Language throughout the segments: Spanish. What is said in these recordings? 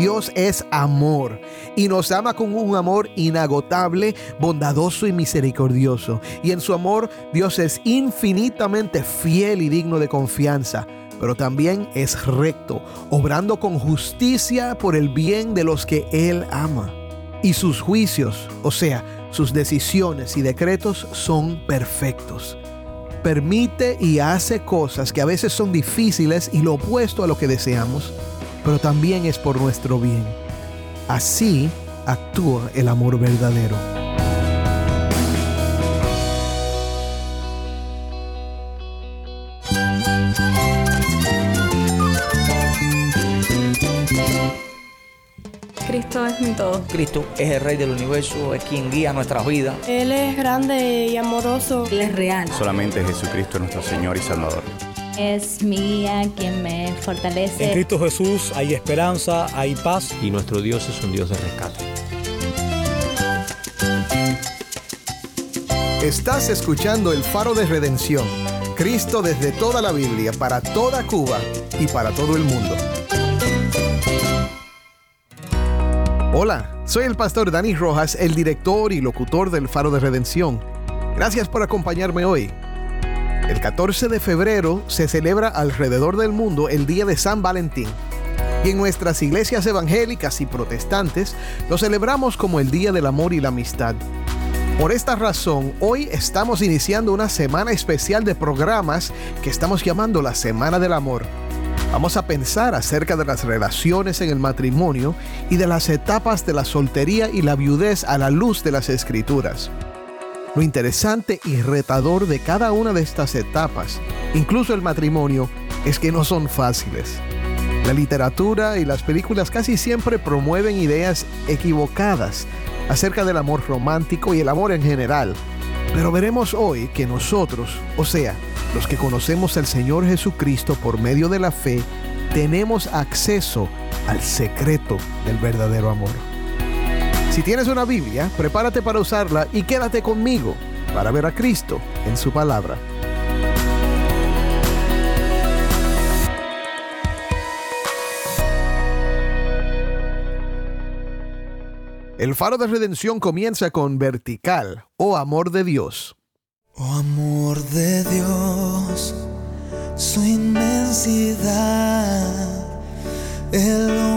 Dios es amor y nos ama con un amor inagotable, bondadoso y misericordioso. Y en su amor Dios es infinitamente fiel y digno de confianza, pero también es recto, obrando con justicia por el bien de los que Él ama. Y sus juicios, o sea, sus decisiones y decretos son perfectos. Permite y hace cosas que a veces son difíciles y lo opuesto a lo que deseamos pero también es por nuestro bien. Así actúa el amor verdadero. Cristo es mi todo. Cristo es el Rey del universo, es quien guía nuestras vidas. Él es grande y amoroso. Él es real. Solamente Jesucristo es nuestro Señor y Salvador es mía quien me fortalece. En Cristo Jesús hay esperanza, hay paz. Y nuestro Dios es un Dios de rescate. Estás escuchando el faro de redención. Cristo desde toda la Biblia, para toda Cuba y para todo el mundo. Hola, soy el pastor Dani Rojas, el director y locutor del faro de redención. Gracias por acompañarme hoy. El 14 de febrero se celebra alrededor del mundo el Día de San Valentín. Y en nuestras iglesias evangélicas y protestantes lo celebramos como el Día del Amor y la Amistad. Por esta razón, hoy estamos iniciando una semana especial de programas que estamos llamando la Semana del Amor. Vamos a pensar acerca de las relaciones en el matrimonio y de las etapas de la soltería y la viudez a la luz de las escrituras. Lo interesante y retador de cada una de estas etapas, incluso el matrimonio, es que no son fáciles. La literatura y las películas casi siempre promueven ideas equivocadas acerca del amor romántico y el amor en general. Pero veremos hoy que nosotros, o sea, los que conocemos al Señor Jesucristo por medio de la fe, tenemos acceso al secreto del verdadero amor. Si tienes una Biblia, prepárate para usarla y quédate conmigo para ver a Cristo en su palabra. El faro de redención comienza con vertical o amor de Dios. Oh amor de Dios, su inmensidad, el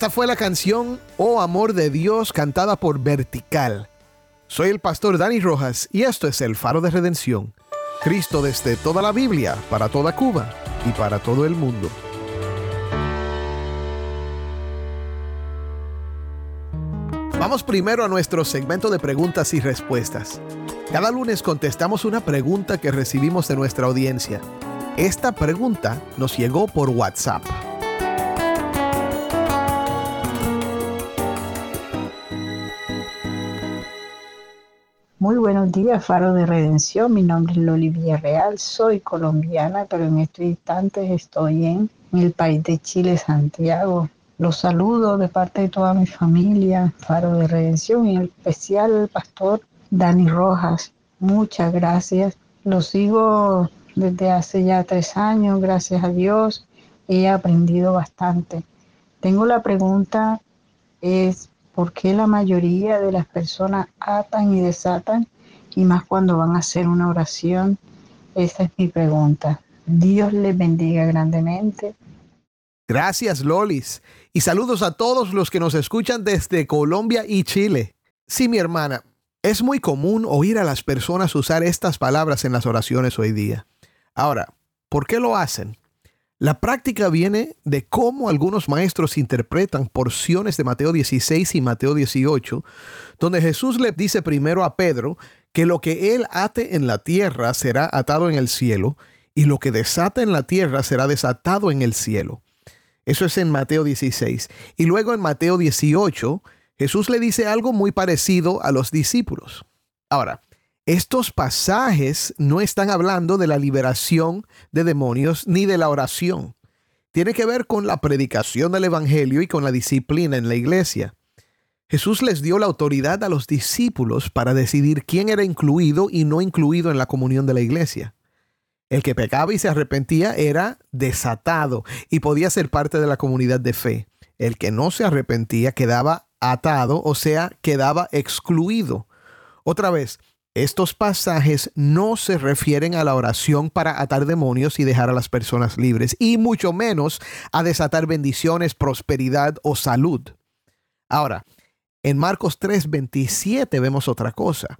Esta fue la canción Oh Amor de Dios cantada por Vertical. Soy el pastor Dani Rojas y esto es el faro de redención. Cristo desde toda la Biblia, para toda Cuba y para todo el mundo. Vamos primero a nuestro segmento de preguntas y respuestas. Cada lunes contestamos una pregunta que recibimos de nuestra audiencia. Esta pregunta nos llegó por WhatsApp. Muy buenos días, Faro de Redención. Mi nombre es Loli Villarreal. Soy colombiana, pero en estos instantes estoy en el país de Chile, Santiago. Los saludo de parte de toda mi familia, Faro de Redención, y en especial el pastor Dani Rojas. Muchas gracias. Lo sigo desde hace ya tres años, gracias a Dios. He aprendido bastante. Tengo la pregunta, es ¿por qué la mayoría de las personas atan y desatan? Y más cuando van a hacer una oración. Esa es mi pregunta. Dios les bendiga grandemente. Gracias, Lolis. Y saludos a todos los que nos escuchan desde Colombia y Chile. Sí, mi hermana, es muy común oír a las personas usar estas palabras en las oraciones hoy día. Ahora, ¿por qué lo hacen? La práctica viene de cómo algunos maestros interpretan porciones de Mateo 16 y Mateo 18, donde Jesús le dice primero a Pedro que lo que él ate en la tierra será atado en el cielo, y lo que desata en la tierra será desatado en el cielo. Eso es en Mateo 16. Y luego en Mateo 18, Jesús le dice algo muy parecido a los discípulos. Ahora, estos pasajes no están hablando de la liberación de demonios ni de la oración. Tiene que ver con la predicación del Evangelio y con la disciplina en la iglesia. Jesús les dio la autoridad a los discípulos para decidir quién era incluido y no incluido en la comunión de la iglesia. El que pecaba y se arrepentía era desatado y podía ser parte de la comunidad de fe. El que no se arrepentía quedaba atado, o sea, quedaba excluido. Otra vez, estos pasajes no se refieren a la oración para atar demonios y dejar a las personas libres, y mucho menos a desatar bendiciones, prosperidad o salud. Ahora, en Marcos 3:27 vemos otra cosa.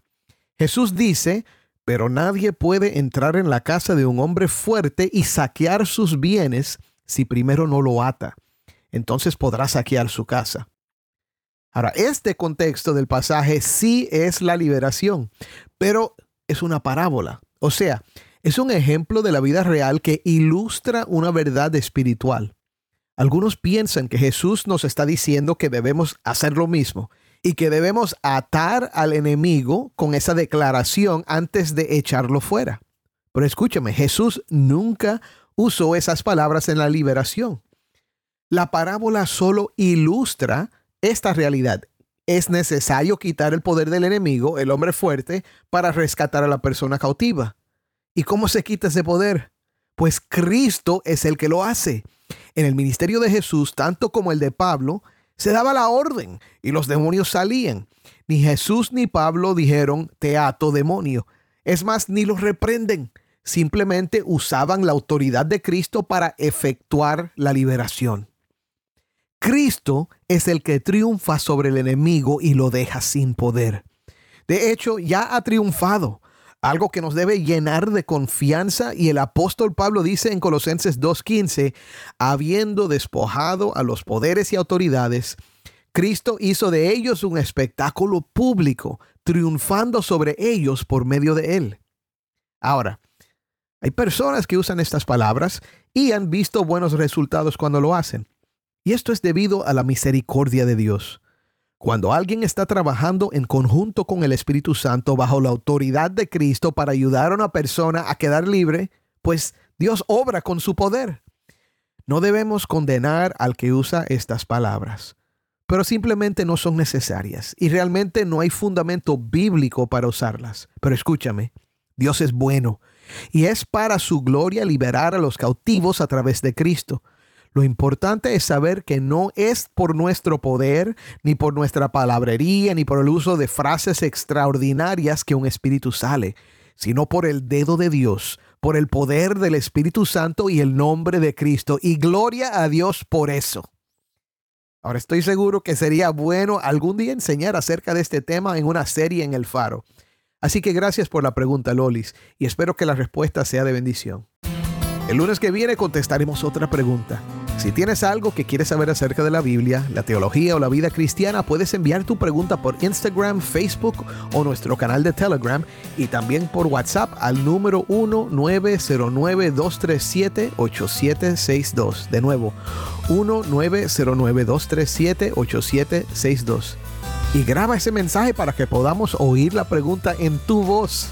Jesús dice, pero nadie puede entrar en la casa de un hombre fuerte y saquear sus bienes si primero no lo ata. Entonces podrá saquear su casa. Ahora, este contexto del pasaje sí es la liberación, pero es una parábola. O sea, es un ejemplo de la vida real que ilustra una verdad espiritual. Algunos piensan que Jesús nos está diciendo que debemos hacer lo mismo y que debemos atar al enemigo con esa declaración antes de echarlo fuera. Pero escúchame, Jesús nunca usó esas palabras en la liberación. La parábola solo ilustra esta realidad. Es necesario quitar el poder del enemigo, el hombre fuerte, para rescatar a la persona cautiva. ¿Y cómo se quita ese poder? Pues Cristo es el que lo hace. En el ministerio de Jesús, tanto como el de Pablo, se daba la orden y los demonios salían. Ni Jesús ni Pablo dijeron, te ato demonio. Es más, ni los reprenden. Simplemente usaban la autoridad de Cristo para efectuar la liberación. Cristo es el que triunfa sobre el enemigo y lo deja sin poder. De hecho, ya ha triunfado, algo que nos debe llenar de confianza y el apóstol Pablo dice en Colosenses 2.15, habiendo despojado a los poderes y autoridades, Cristo hizo de ellos un espectáculo público, triunfando sobre ellos por medio de él. Ahora, hay personas que usan estas palabras y han visto buenos resultados cuando lo hacen. Y esto es debido a la misericordia de Dios. Cuando alguien está trabajando en conjunto con el Espíritu Santo bajo la autoridad de Cristo para ayudar a una persona a quedar libre, pues Dios obra con su poder. No debemos condenar al que usa estas palabras, pero simplemente no son necesarias y realmente no hay fundamento bíblico para usarlas. Pero escúchame, Dios es bueno y es para su gloria liberar a los cautivos a través de Cristo. Lo importante es saber que no es por nuestro poder, ni por nuestra palabrería, ni por el uso de frases extraordinarias que un espíritu sale, sino por el dedo de Dios, por el poder del Espíritu Santo y el nombre de Cristo. Y gloria a Dios por eso. Ahora estoy seguro que sería bueno algún día enseñar acerca de este tema en una serie en el faro. Así que gracias por la pregunta, Lolis, y espero que la respuesta sea de bendición. El lunes que viene contestaremos otra pregunta. Si tienes algo que quieres saber acerca de la Biblia, la teología o la vida cristiana, puedes enviar tu pregunta por Instagram, Facebook o nuestro canal de Telegram y también por WhatsApp al número 1-909-237-8762. De nuevo, 1-909-237-8762. Y graba ese mensaje para que podamos oír la pregunta en tu voz.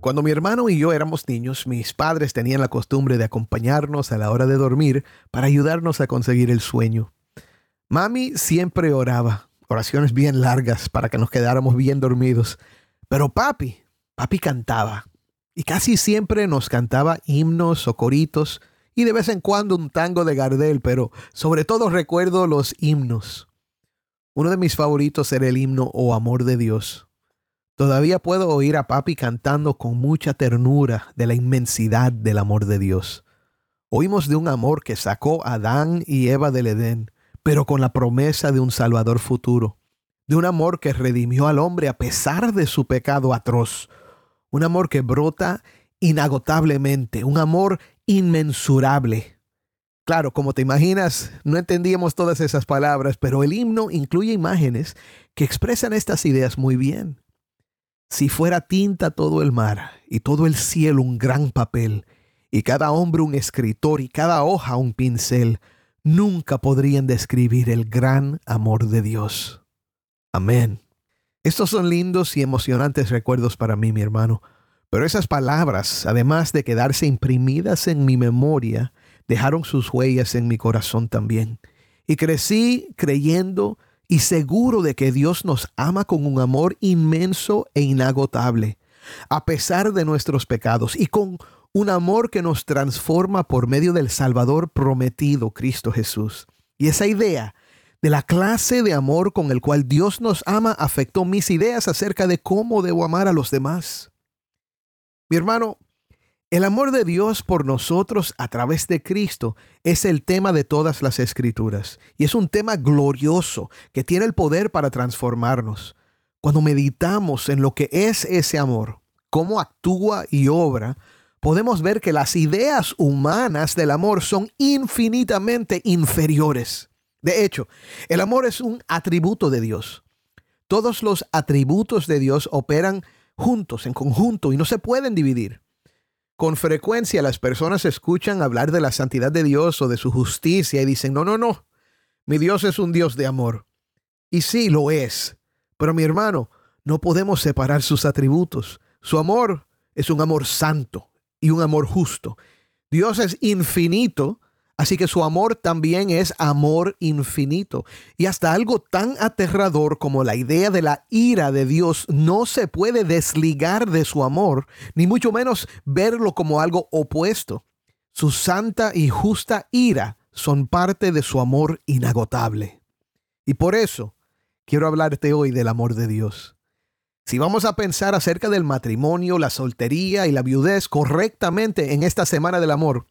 Cuando mi hermano y yo éramos niños, mis padres tenían la costumbre de acompañarnos a la hora de dormir para ayudarnos a conseguir el sueño. Mami siempre oraba, oraciones bien largas para que nos quedáramos bien dormidos. Pero papi, papi cantaba. Y casi siempre nos cantaba himnos o coritos y de vez en cuando un tango de Gardel, pero sobre todo recuerdo los himnos. Uno de mis favoritos era el himno Oh Amor de Dios. Todavía puedo oír a papi cantando con mucha ternura de la inmensidad del amor de Dios. Oímos de un amor que sacó a Adán y Eva del Edén, pero con la promesa de un Salvador futuro. De un amor que redimió al hombre a pesar de su pecado atroz. Un amor que brota inagotablemente, un amor inmensurable. Claro, como te imaginas, no entendíamos todas esas palabras, pero el himno incluye imágenes que expresan estas ideas muy bien. Si fuera tinta todo el mar y todo el cielo un gran papel, y cada hombre un escritor y cada hoja un pincel, nunca podrían describir el gran amor de Dios. Amén. Estos son lindos y emocionantes recuerdos para mí, mi hermano, pero esas palabras, además de quedarse imprimidas en mi memoria, dejaron sus huellas en mi corazón también. Y crecí creyendo y seguro de que Dios nos ama con un amor inmenso e inagotable, a pesar de nuestros pecados, y con un amor que nos transforma por medio del Salvador prometido, Cristo Jesús. Y esa idea de la clase de amor con el cual Dios nos ama afectó mis ideas acerca de cómo debo amar a los demás. Mi hermano, el amor de Dios por nosotros a través de Cristo es el tema de todas las escrituras y es un tema glorioso que tiene el poder para transformarnos. Cuando meditamos en lo que es ese amor, cómo actúa y obra, podemos ver que las ideas humanas del amor son infinitamente inferiores. De hecho, el amor es un atributo de Dios. Todos los atributos de Dios operan juntos, en conjunto, y no se pueden dividir. Con frecuencia las personas escuchan hablar de la santidad de Dios o de su justicia y dicen, no, no, no, mi Dios es un Dios de amor. Y sí, lo es. Pero mi hermano, no podemos separar sus atributos. Su amor es un amor santo y un amor justo. Dios es infinito Así que su amor también es amor infinito. Y hasta algo tan aterrador como la idea de la ira de Dios no se puede desligar de su amor, ni mucho menos verlo como algo opuesto. Su santa y justa ira son parte de su amor inagotable. Y por eso quiero hablarte hoy del amor de Dios. Si vamos a pensar acerca del matrimonio, la soltería y la viudez correctamente en esta semana del amor,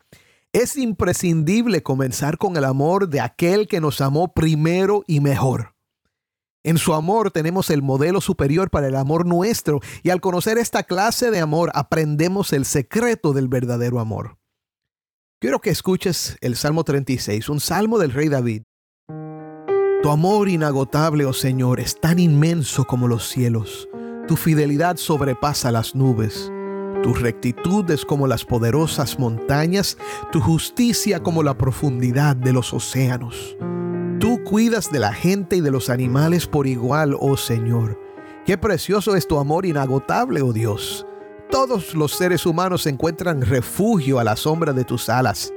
es imprescindible comenzar con el amor de aquel que nos amó primero y mejor. En su amor tenemos el modelo superior para el amor nuestro y al conocer esta clase de amor aprendemos el secreto del verdadero amor. Quiero que escuches el Salmo 36, un salmo del rey David. Tu amor inagotable, oh Señor, es tan inmenso como los cielos. Tu fidelidad sobrepasa las nubes. Tu rectitud es como las poderosas montañas, tu justicia como la profundidad de los océanos. Tú cuidas de la gente y de los animales por igual, oh Señor. Qué precioso es tu amor inagotable, oh Dios. Todos los seres humanos encuentran refugio a la sombra de tus alas.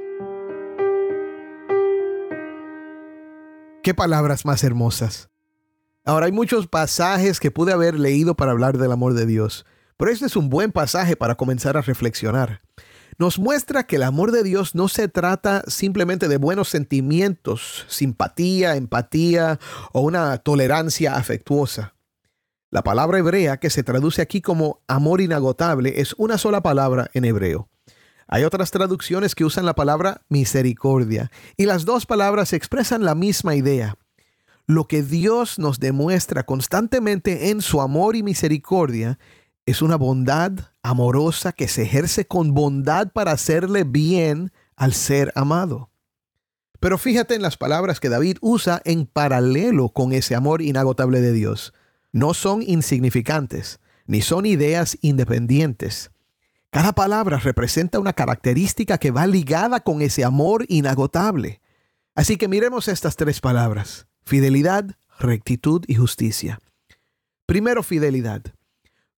Qué palabras más hermosas. Ahora hay muchos pasajes que pude haber leído para hablar del amor de Dios. Pero este es un buen pasaje para comenzar a reflexionar. Nos muestra que el amor de Dios no se trata simplemente de buenos sentimientos, simpatía, empatía o una tolerancia afectuosa. La palabra hebrea que se traduce aquí como amor inagotable es una sola palabra en hebreo. Hay otras traducciones que usan la palabra misericordia y las dos palabras expresan la misma idea. Lo que Dios nos demuestra constantemente en su amor y misericordia Es una bondad amorosa que se ejerce con bondad para hacerle bien al ser amado. Pero fíjate en las palabras que David usa en paralelo con ese amor inagotable de Dios. No son insignificantes, ni son ideas independientes. Cada palabra representa una característica que va ligada con ese amor inagotable. Así que miremos estas tres palabras. Fidelidad, rectitud y justicia. Primero, fidelidad.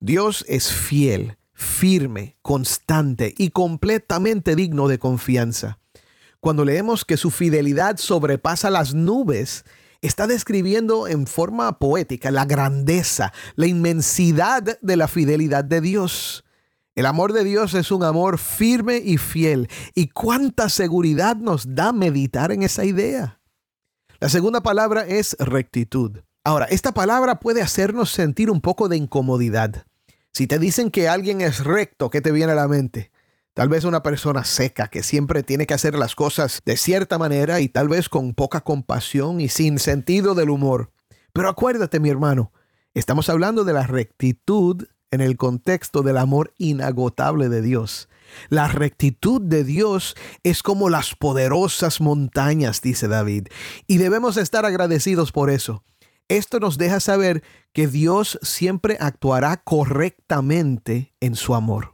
Dios es fiel, firme, constante y completamente digno de confianza. Cuando leemos que su fidelidad sobrepasa las nubes, está describiendo en forma poética la grandeza, la inmensidad de la fidelidad de Dios. El amor de Dios es un amor firme y fiel. ¿Y cuánta seguridad nos da meditar en esa idea? La segunda palabra es rectitud. Ahora, esta palabra puede hacernos sentir un poco de incomodidad. Si te dicen que alguien es recto, ¿qué te viene a la mente? Tal vez una persona seca que siempre tiene que hacer las cosas de cierta manera y tal vez con poca compasión y sin sentido del humor. Pero acuérdate, mi hermano, estamos hablando de la rectitud en el contexto del amor inagotable de Dios. La rectitud de Dios es como las poderosas montañas, dice David, y debemos estar agradecidos por eso. Esto nos deja saber que Dios siempre actuará correctamente en su amor.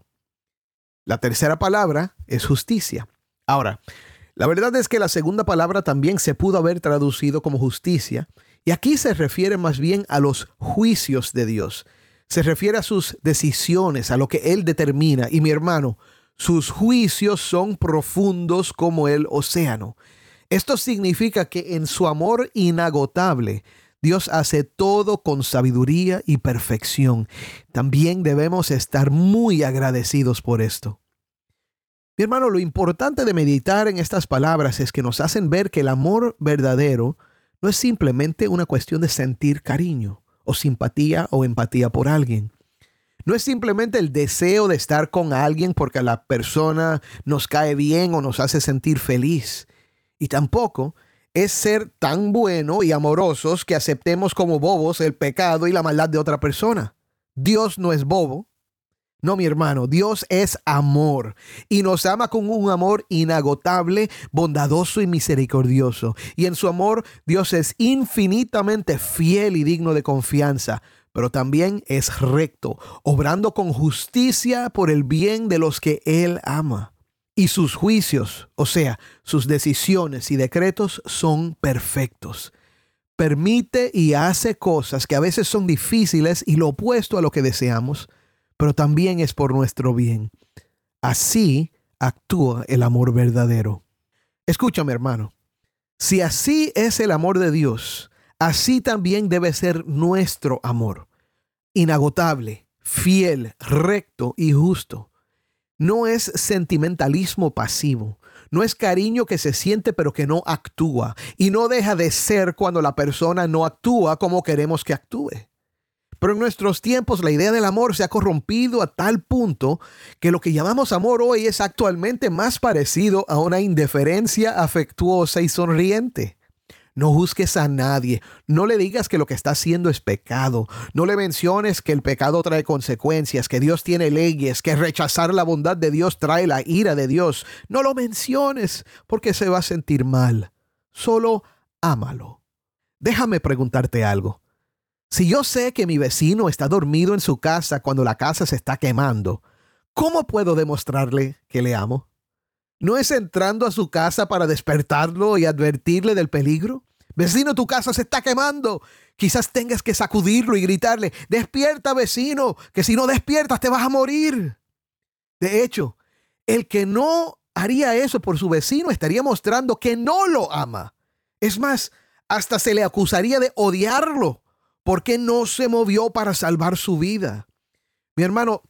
La tercera palabra es justicia. Ahora, la verdad es que la segunda palabra también se pudo haber traducido como justicia, y aquí se refiere más bien a los juicios de Dios. Se refiere a sus decisiones, a lo que Él determina. Y mi hermano, sus juicios son profundos como el océano. Esto significa que en su amor inagotable, Dios hace todo con sabiduría y perfección. También debemos estar muy agradecidos por esto. Mi hermano, lo importante de meditar en estas palabras es que nos hacen ver que el amor verdadero no es simplemente una cuestión de sentir cariño o simpatía o empatía por alguien. No es simplemente el deseo de estar con alguien porque la persona nos cae bien o nos hace sentir feliz. Y tampoco es ser tan bueno y amorosos que aceptemos como bobos el pecado y la maldad de otra persona. Dios no es bobo. No, mi hermano, Dios es amor y nos ama con un amor inagotable, bondadoso y misericordioso. Y en su amor Dios es infinitamente fiel y digno de confianza, pero también es recto, obrando con justicia por el bien de los que Él ama y sus juicios, o sea, sus decisiones y decretos son perfectos. Permite y hace cosas que a veces son difíciles y lo opuesto a lo que deseamos, pero también es por nuestro bien. Así actúa el amor verdadero. Escúchame, hermano. Si así es el amor de Dios, así también debe ser nuestro amor. Inagotable, fiel, recto y justo no es sentimentalismo pasivo. No es cariño que se siente pero que no actúa. Y no deja de ser cuando la persona no actúa como queremos que actúe. Pero en nuestros tiempos la idea del amor se ha corrompido a tal punto que lo que llamamos amor hoy es actualmente más parecido a una indiferencia afectuosa y sonriente. No juzgues a nadie. No le digas que lo que está haciendo es pecado. No le menciones que el pecado trae consecuencias, que Dios tiene leyes, que rechazar la bondad de Dios trae la ira de Dios. No lo menciones porque se va a sentir mal. Solo ámalo. Déjame preguntarte algo. Si yo sé que mi vecino está dormido en su casa cuando la casa se está quemando, ¿cómo puedo demostrarle que le amo? ¿No es entrando a su casa para despertarlo y advertirle del peligro? Vecino, tu casa se está quemando. Quizás tengas que sacudirlo y gritarle, despierta vecino, que si no despiertas te vas a morir. De hecho, el que no haría eso por su vecino estaría mostrando que no lo ama. Es más, hasta se le acusaría de odiarlo porque no se movió para salvar su vida. Mi hermano,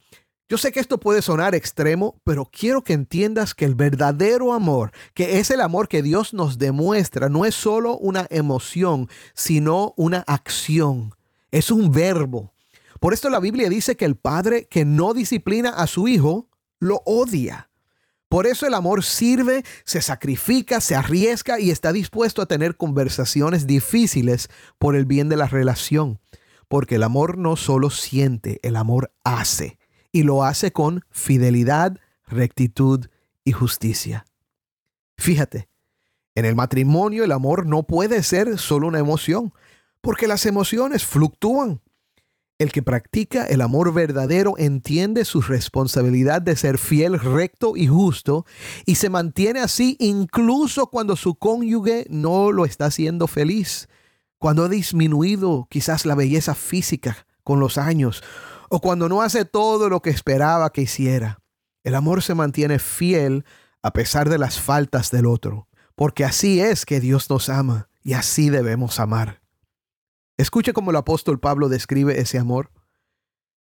yo sé que esto puede sonar extremo, pero quiero que entiendas que el verdadero amor, que es el amor que Dios nos demuestra, no es solo una emoción, sino una acción. Es un verbo. Por esto la Biblia dice que el padre que no disciplina a su hijo, lo odia. Por eso el amor sirve, se sacrifica, se arriesga y está dispuesto a tener conversaciones difíciles por el bien de la relación. porque el amor no solo siente, el amor hace, y lo hace con fidelidad, rectitud y justicia. Fíjate, en el matrimonio el amor no puede ser solo una emoción, porque las emociones fluctúan. El que practica el amor verdadero entiende su responsabilidad de ser fiel, recto y justo y se mantiene así incluso cuando su cónyuge no lo está haciendo feliz, cuando ha disminuido quizás la belleza física con los años o cuando no hace todo lo que esperaba que hiciera. El amor se mantiene fiel a pesar de las faltas del otro, porque así es que Dios nos ama y así debemos amar. Escuche cómo el apóstol Pablo describe ese amor.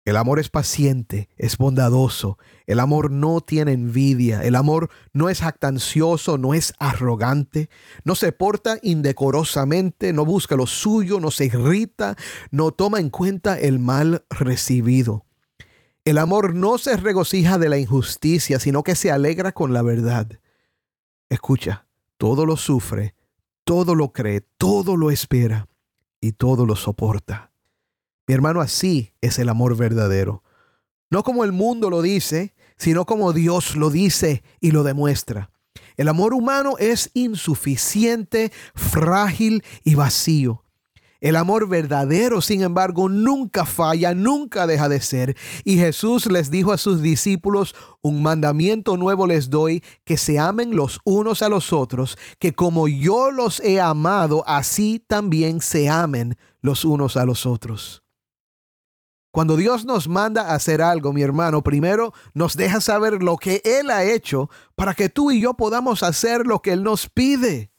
El amor es paciente, es bondadoso, el amor no tiene envidia, el amor no es jactancioso, no es arrogante, no se porta indecorosamente, no busca lo suyo, no se irrita, no toma en cuenta el mal recibido. El amor no se regocija de la injusticia, sino que se alegra con la verdad. Escucha, todo lo sufre, todo lo cree, todo lo espera y todo lo soporta. Mi hermano, así es el amor verdadero. No como el mundo lo dice, sino como Dios lo dice y lo demuestra. El amor humano es insuficiente, frágil y vacío. El amor verdadero, sin embargo, nunca falla, nunca deja de ser. Y Jesús les dijo a sus discípulos, un mandamiento nuevo les doy, que se amen los unos a los otros, que como yo los he amado, así también se amen los unos a los otros. Cuando Dios nos manda a hacer algo, mi hermano, primero nos deja saber lo que Él ha hecho para que tú y yo podamos hacer lo que Él nos pide.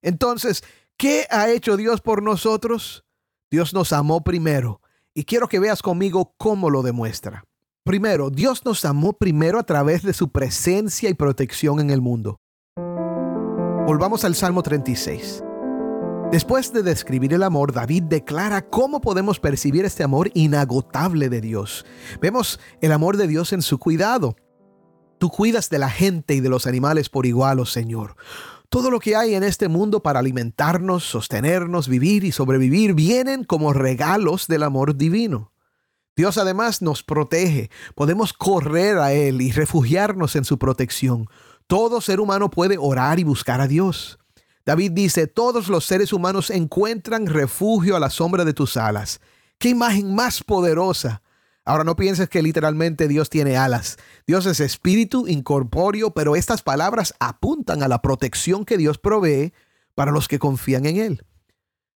Entonces, ¿Qué ha hecho Dios por nosotros? Dios nos amó primero y quiero que veas conmigo cómo lo demuestra. Primero, Dios nos amó primero a través de su presencia y protección en el mundo. Volvamos al Salmo 36. Después de describir el amor, David declara cómo podemos percibir este amor inagotable de Dios. Vemos el amor de Dios en su cuidado. Tú cuidas de la gente y de los animales por igual, oh Señor. Todo lo que hay en este mundo para alimentarnos, sostenernos, vivir y sobrevivir vienen como regalos del amor divino. Dios además nos protege. Podemos correr a Él y refugiarnos en su protección. Todo ser humano puede orar y buscar a Dios. David dice, todos los seres humanos encuentran refugio a la sombra de tus alas. ¿Qué imagen más poderosa? Ahora no pienses que literalmente Dios tiene alas. Dios es espíritu incorpóreo, pero estas palabras apuntan a la protección que Dios provee para los que confían en Él.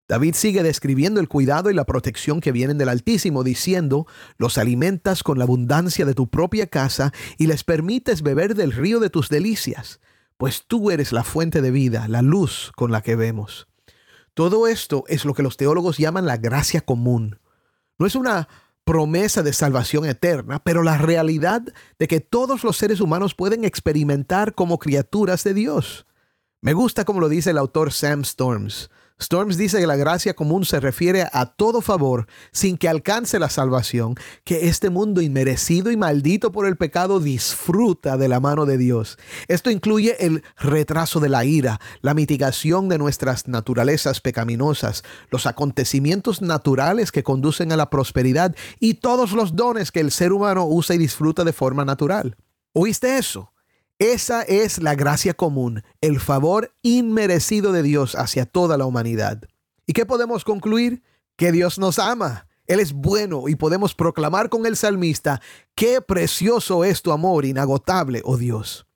David sigue describiendo el cuidado y la protección que vienen del Altísimo, diciendo, los alimentas con la abundancia de tu propia casa y les permites beber del río de tus delicias, pues tú eres la fuente de vida, la luz con la que vemos. Todo esto es lo que los teólogos llaman la gracia común. No es una promesa de salvación eterna, pero la realidad de que todos los seres humanos pueden experimentar como criaturas de Dios. Me gusta como lo dice el autor Sam Storms. Storms dice que la gracia común se refiere a todo favor sin que alcance la salvación, que este mundo inmerecido y maldito por el pecado disfruta de la mano de Dios. Esto incluye el retraso de la ira, la mitigación de nuestras naturalezas pecaminosas, los acontecimientos naturales que conducen a la prosperidad y todos los dones que el ser humano usa y disfruta de forma natural. ¿Oíste eso? Esa es la gracia común, el favor inmerecido de Dios hacia toda la humanidad. ¿Y qué podemos concluir? Que Dios nos ama. Él es bueno y podemos proclamar con el salmista, qué precioso es tu amor inagotable, oh Dios.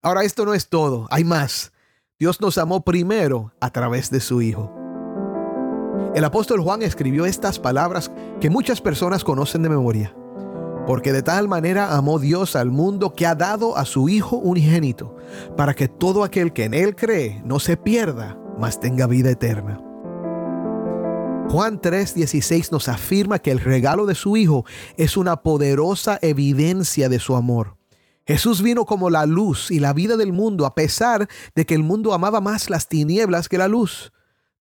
Ahora esto no es todo, hay más. Dios nos amó primero a través de su Hijo. El apóstol Juan escribió estas palabras que muchas personas conocen de memoria porque de tal manera amó Dios al mundo que ha dado a su Hijo unigénito, para que todo aquel que en Él cree no se pierda, mas tenga vida eterna. Juan 3:16 nos afirma que el regalo de su Hijo es una poderosa evidencia de su amor. Jesús vino como la luz y la vida del mundo a pesar de que el mundo amaba más las tinieblas que la luz.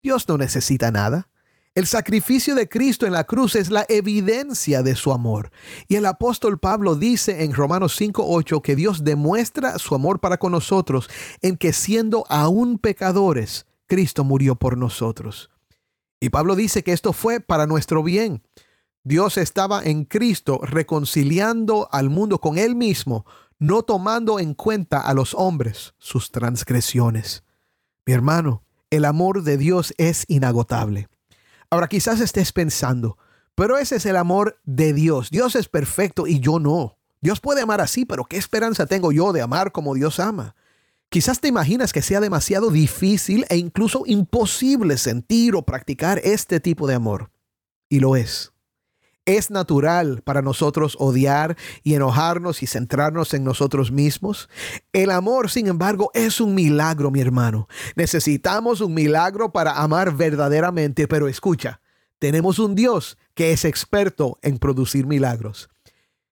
Dios no necesita nada. El sacrificio de Cristo en la cruz es la evidencia de su amor. Y el apóstol Pablo dice en Romanos 5:8 que Dios demuestra su amor para con nosotros en que siendo aún pecadores, Cristo murió por nosotros. Y Pablo dice que esto fue para nuestro bien, Dios estaba en Cristo reconciliando al mundo con Él mismo, no tomando en cuenta a los hombres sus transgresiones. Mi hermano, el amor de Dios es inagotable. Ahora quizás estés pensando, pero ese es el amor de Dios. Dios es perfecto y yo no. Dios puede amar así, pero ¿qué esperanza tengo yo de amar como Dios ama? Quizás te imaginas que sea demasiado difícil e incluso imposible sentir o practicar este tipo de amor. Y lo es. Es natural para nosotros odiar y enojarnos y centrarnos en nosotros mismos. El amor, sin embargo, es un milagro, mi hermano. Necesitamos un milagro para amar verdaderamente, pero escucha, tenemos un Dios que es experto en producir milagros.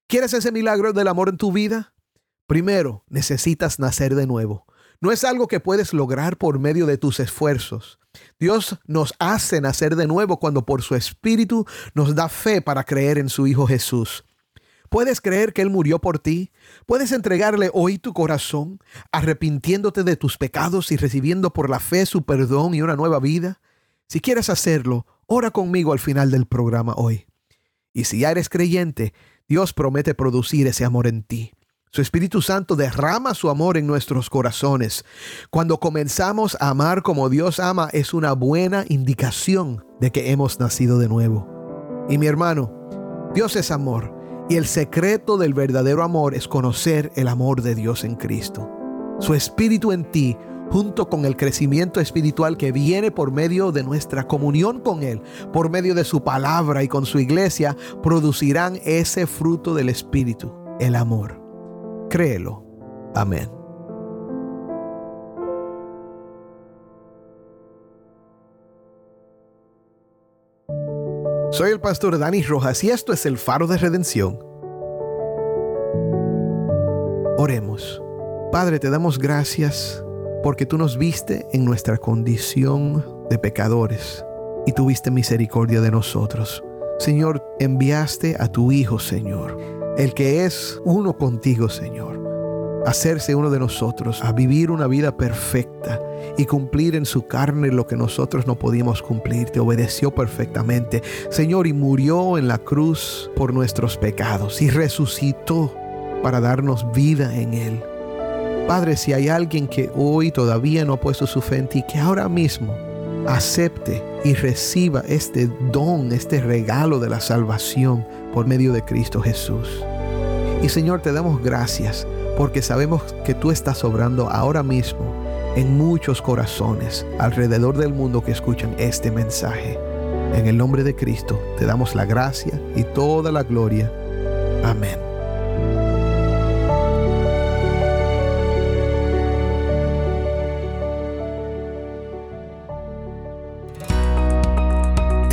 ¿Quieres ese milagro del amor en tu vida? Primero, necesitas nacer de nuevo. No es algo que puedes lograr por medio de tus esfuerzos. Dios nos hace nacer de nuevo cuando por su Espíritu nos da fe para creer en su Hijo Jesús. ¿Puedes creer que Él murió por ti? ¿Puedes entregarle hoy tu corazón, arrepintiéndote de tus pecados y recibiendo por la fe su perdón y una nueva vida? Si quieres hacerlo, ora conmigo al final del programa hoy. Y si ya eres creyente, Dios promete producir ese amor en ti. Su Espíritu Santo derrama su amor en nuestros corazones. Cuando comenzamos a amar como Dios ama es una buena indicación de que hemos nacido de nuevo. Y mi hermano, Dios es amor y el secreto del verdadero amor es conocer el amor de Dios en Cristo. Su Espíritu en ti junto con el crecimiento espiritual que viene por medio de nuestra comunión con Él, por medio de su palabra y con su iglesia, producirán ese fruto del Espíritu, el amor. Créelo. Amén. Soy el pastor Dani Rojas y esto es el faro de redención. Oremos. Padre, te damos gracias porque tú nos viste en nuestra condición de pecadores y tuviste misericordia de nosotros. Señor, enviaste a tu Hijo, Señor, el que es uno contigo, Señor, hacerse uno de nosotros, a vivir una vida perfecta y cumplir en su carne lo que nosotros no podíamos cumplir. Te obedeció perfectamente, Señor, y murió en la cruz por nuestros pecados y resucitó para darnos vida en él. Padre, si hay alguien que hoy todavía no ha puesto su fe en ti, que ahora mismo acepte y reciba este don, este regalo de la salvación por medio de Cristo Jesús. Y Señor, te damos gracias porque sabemos que tú estás obrando ahora mismo en muchos corazones alrededor del mundo que escuchan este mensaje. En el nombre de Cristo te damos la gracia y toda la gloria. Amén.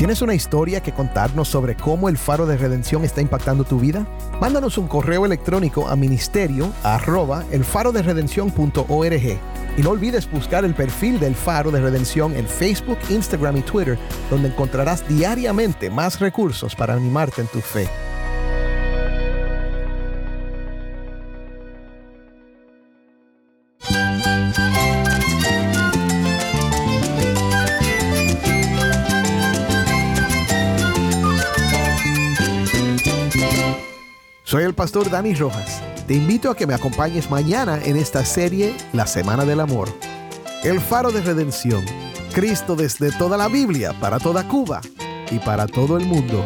¿Tienes una historia que contarnos sobre cómo el faro de redención está impactando tu vida? Mándanos un correo electrónico a ministerio arroba el faro de redención.org. Y no olvides buscar el perfil del faro de redención en Facebook, Instagram y Twitter, donde encontrarás diariamente más recursos para animarte en tu fe. Pastor Dani Rojas. Te invito a que me acompañes mañana en esta serie La Semana del Amor. El faro de redención. Cristo desde toda la Biblia, para toda Cuba y para todo el mundo.